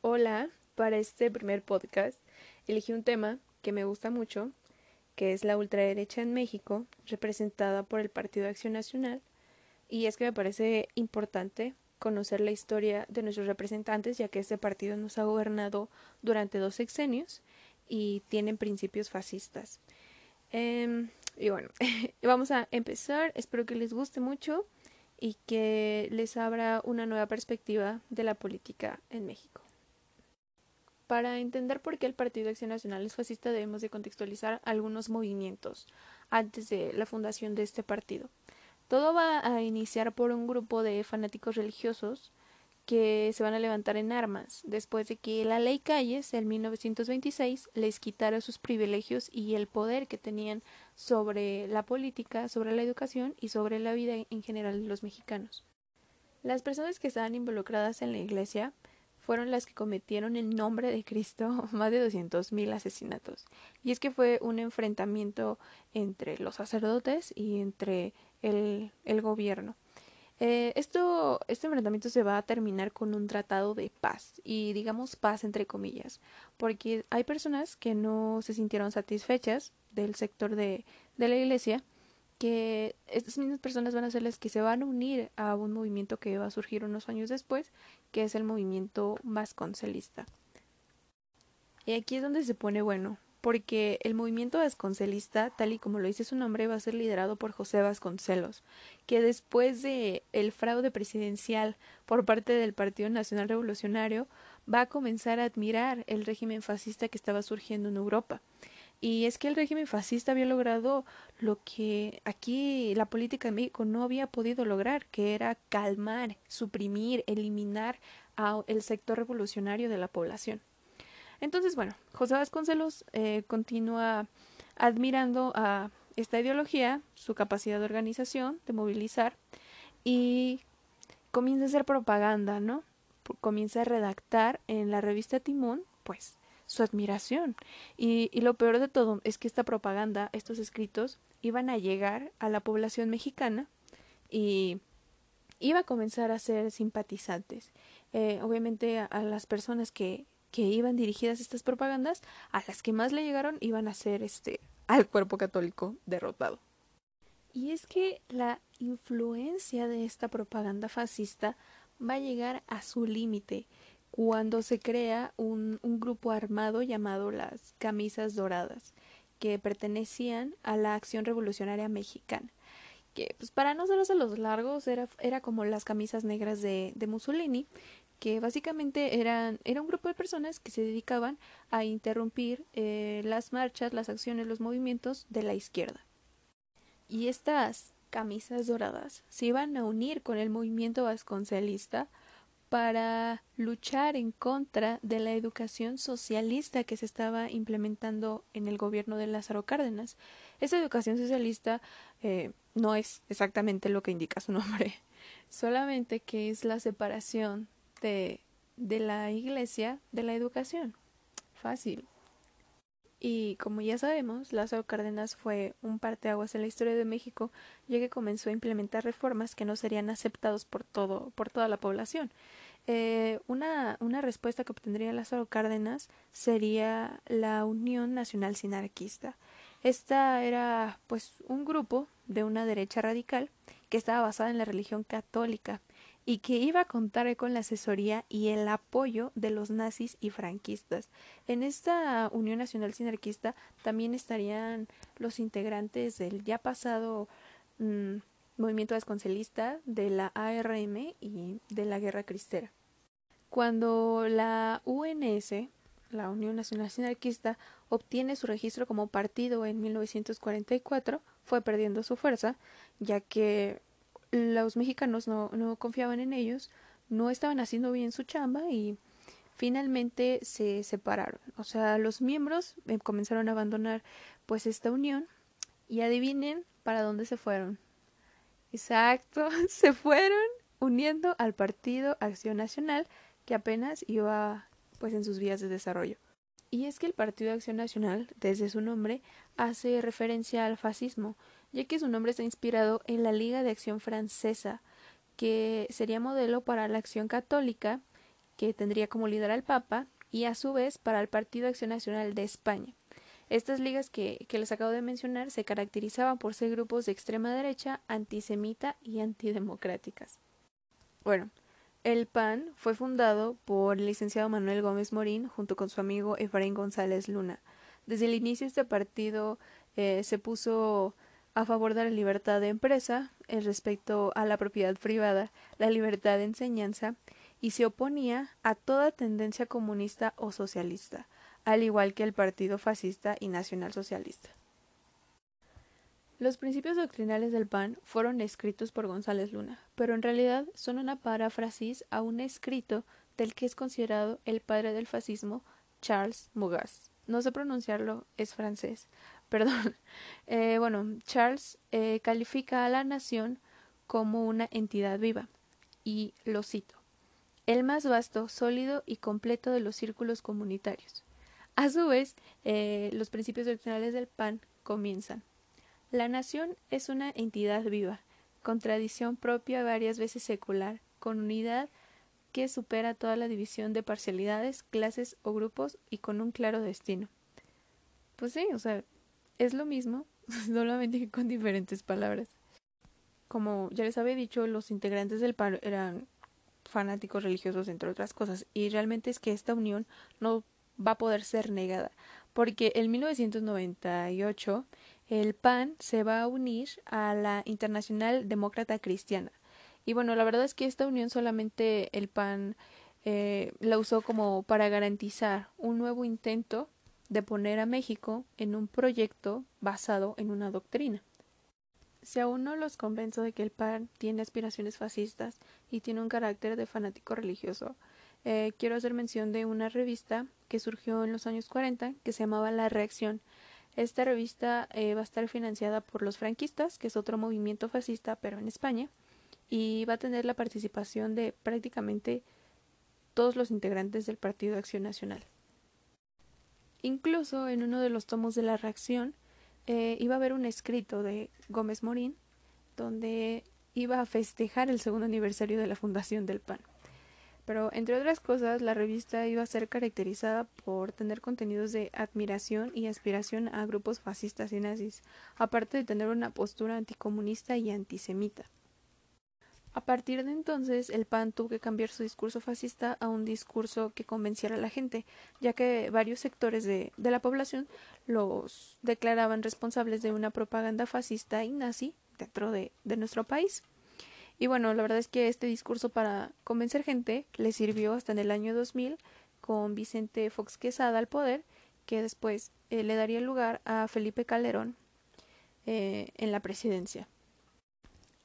Hola, para este primer podcast elegí un tema que me gusta mucho, que es la ultraderecha en México, representada por el Partido Acción Nacional, y es que me parece importante conocer la historia de nuestros representantes, ya que este partido nos ha gobernado durante dos sexenios y tienen principios fascistas. Em, y bueno, vamos a empezar, espero que les guste mucho y que les abra una nueva perspectiva de la política en México. Para entender por qué el Partido Acción Nacional es fascista debemos de contextualizar algunos movimientos antes de la fundación de este partido. Todo va a iniciar por un grupo de fanáticos religiosos que se van a levantar en armas después de que la ley Calles en 1926 les quitara sus privilegios y el poder que tenían sobre la política, sobre la educación y sobre la vida en general de los mexicanos. Las personas que estaban involucradas en la iglesia fueron las que cometieron en nombre de Cristo más de 200.000 asesinatos. Y es que fue un enfrentamiento entre los sacerdotes y entre el, el gobierno. Eh, esto, este enfrentamiento se va a terminar con un tratado de paz, y digamos paz entre comillas, porque hay personas que no se sintieron satisfechas del sector de, de la iglesia que estas mismas personas van a ser las que se van a unir a un movimiento que va a surgir unos años después, que es el movimiento vasconcelista. Y aquí es donde se pone bueno, porque el movimiento vasconcelista, tal y como lo dice su nombre, va a ser liderado por José Vasconcelos, que después de el fraude presidencial por parte del Partido Nacional Revolucionario, va a comenzar a admirar el régimen fascista que estaba surgiendo en Europa y es que el régimen fascista había logrado lo que aquí la política de México no había podido lograr, que era calmar, suprimir, eliminar al sector revolucionario de la población. Entonces, bueno, José Vasconcelos eh, continúa admirando a esta ideología, su capacidad de organización, de movilizar, y comienza a hacer propaganda, ¿no? Comienza a redactar en la revista Timón, pues, su admiración. Y, y lo peor de todo es que esta propaganda, estos escritos, iban a llegar a la población mexicana y iba a comenzar a ser simpatizantes. Eh, obviamente a, las personas que, que iban dirigidas estas propagandas, a las que más le llegaron iban a ser este al cuerpo católico derrotado. Y es que la influencia de esta propaganda fascista va a llegar a su límite cuando se crea un, un grupo armado llamado las Camisas Doradas, que pertenecían a la Acción Revolucionaria Mexicana que pues para no a los largos era, era como las camisas negras de, de Mussolini, que básicamente eran, era un grupo de personas que se dedicaban a interrumpir eh, las marchas, las acciones, los movimientos de la izquierda. Y estas camisas doradas se iban a unir con el movimiento vasconcelista para luchar en contra de la educación socialista que se estaba implementando en el gobierno de Lázaro Cárdenas. Esa educación socialista eh, no es exactamente lo que indica su nombre, solamente que es la separación de, de la iglesia de la educación. Fácil. Y como ya sabemos, Lázaro Cárdenas fue un parteaguas en la historia de México, ya que comenzó a implementar reformas que no serían aceptados por todo, por toda la población. Eh, una, una respuesta que obtendría Lázaro Cárdenas sería la Unión Nacional Sinarquista. Esta era pues un grupo de una derecha radical que estaba basada en la religión católica y que iba a contar con la asesoría y el apoyo de los nazis y franquistas. En esta Unión Nacional Sinarquista también estarían los integrantes del ya pasado mm, movimiento desconcelista, de la ARM y de la Guerra Cristera. Cuando la UNS, la Unión Nacional Sinarquista, obtiene su registro como partido en 1944, fue perdiendo su fuerza, ya que los mexicanos no, no confiaban en ellos, no estaban haciendo bien su chamba y finalmente se separaron. O sea, los miembros eh, comenzaron a abandonar pues esta unión y adivinen para dónde se fueron. Exacto, se fueron uniendo al Partido Acción Nacional que apenas iba pues en sus vías de desarrollo. Y es que el Partido Acción Nacional, desde su nombre, hace referencia al fascismo, ya que su nombre está inspirado en la Liga de Acción Francesa, que sería modelo para la acción católica que tendría como líder al Papa, y a su vez para el Partido Acción Nacional de España. Estas ligas que, que, les acabo de mencionar se caracterizaban por ser grupos de extrema derecha, antisemita y antidemocráticas. Bueno, el PAN fue fundado por el licenciado Manuel Gómez Morín junto con su amigo Efraín González Luna. Desde el inicio este partido eh, se puso a favor de la libertad de empresa, el respecto a la propiedad privada, la libertad de enseñanza y se oponía a toda tendencia comunista o socialista, al igual que el Partido Fascista y Nacionalsocialista. Los principios doctrinales del PAN fueron escritos por González Luna, pero en realidad son una paráfrasis a un escrito del que es considerado el padre del fascismo, Charles Mugas. No sé pronunciarlo, es francés. Perdón. Eh, bueno, Charles eh, califica a la nación como una entidad viva, y lo cito, el más vasto, sólido y completo de los círculos comunitarios. A su vez, eh, los principios doctrinales del PAN comienzan la nación es una entidad viva, con tradición propia varias veces secular, con unidad que supera toda la división de parcialidades, clases o grupos y con un claro destino. Pues sí, o sea, es lo mismo, solamente que con diferentes palabras. Como ya les había dicho, los integrantes del PAN eran fanáticos religiosos, entre otras cosas, y realmente es que esta unión no va a poder ser negada, porque en 1998 el PAN se va a unir a la Internacional Demócrata Cristiana. Y bueno, la verdad es que esta unión solamente el PAN eh, la usó como para garantizar un nuevo intento de poner a México en un proyecto basado en una doctrina. Si aún no los convenzo de que el PAN tiene aspiraciones fascistas y tiene un carácter de fanático religioso, eh, quiero hacer mención de una revista que surgió en los años 40 que se llamaba La Reacción esta revista eh, va a estar financiada por los franquistas, que es otro movimiento fascista, pero en España, y va a tener la participación de prácticamente todos los integrantes del Partido Acción Nacional. Incluso en uno de los tomos de la reacción eh, iba a haber un escrito de Gómez Morín donde iba a festejar el segundo aniversario de la fundación del PAN. Pero entre otras cosas, la revista iba a ser caracterizada por tener contenidos de admiración y aspiración a grupos fascistas y nazis, aparte de tener una postura anticomunista y antisemita. A partir de entonces, el PAN tuvo que cambiar su discurso fascista a un discurso que convenciera a la gente, ya que varios sectores de, de la población los declaraban responsables de una propaganda fascista y nazi dentro de, de nuestro país. Y bueno, la verdad es que este discurso para convencer gente le sirvió hasta en el año 2000 con Vicente Fox Quesada al poder, que después eh, le daría lugar a Felipe Calderón eh, en la presidencia.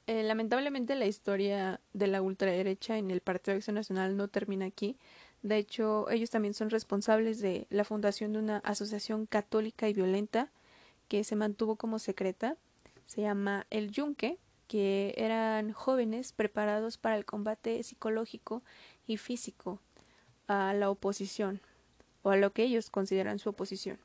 Eh, lamentablemente la historia de la ultraderecha en el Partido de Acción Nacional no termina aquí. De hecho, ellos también son responsables de la fundación de una asociación católica y violenta que se mantuvo como secreta. Se llama El Yunque que eran jóvenes preparados para el combate psicológico y físico a la oposición o a lo que ellos consideran su oposición.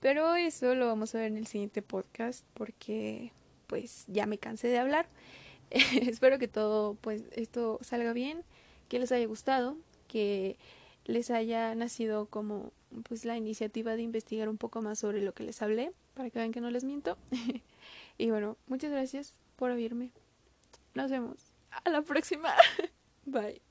Pero eso lo vamos a ver en el siguiente podcast porque pues ya me cansé de hablar. Espero que todo pues esto salga bien, que les haya gustado, que les haya nacido como pues la iniciativa de investigar un poco más sobre lo que les hablé para que vean que no les miento. Y bueno, muchas gracias por oírme. Nos vemos. A la próxima. Bye.